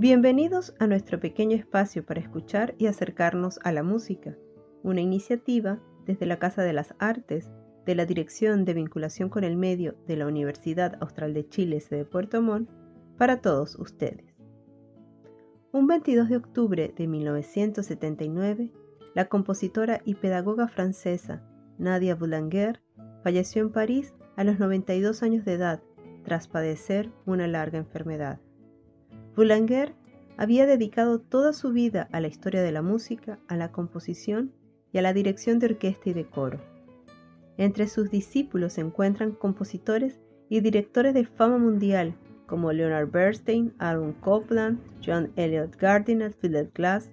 Bienvenidos a nuestro pequeño espacio para escuchar y acercarnos a la música, una iniciativa desde la Casa de las Artes de la Dirección de Vinculación con el Medio de la Universidad Austral de Chile de Puerto Montt para todos ustedes. Un 22 de octubre de 1979, la compositora y pedagoga francesa Nadia Boulanger falleció en París a los 92 años de edad tras padecer una larga enfermedad. Boulanger había dedicado toda su vida a la historia de la música, a la composición y a la dirección de orquesta y de coro. Entre sus discípulos se encuentran compositores y directores de fama mundial como Leonard Bernstein, Aaron Copland, John Elliott Gardiner, Philip Glass,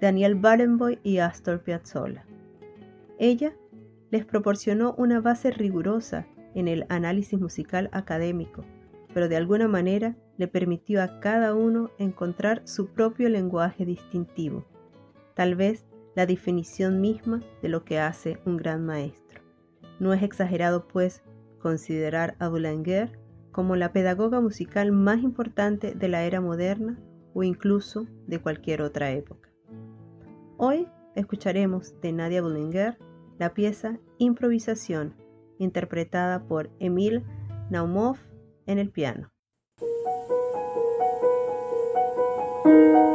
Daniel Barenboim y Astor Piazzolla. Ella les proporcionó una base rigurosa en el análisis musical académico, pero de alguna manera le permitió a cada uno encontrar su propio lenguaje distintivo, tal vez la definición misma de lo que hace un gran maestro. No es exagerado, pues, considerar a Boulanger como la pedagoga musical más importante de la era moderna o incluso de cualquier otra época. Hoy escucharemos de Nadia Boulanger la pieza Improvisación, interpretada por Emil Naumov en el piano. Thank you.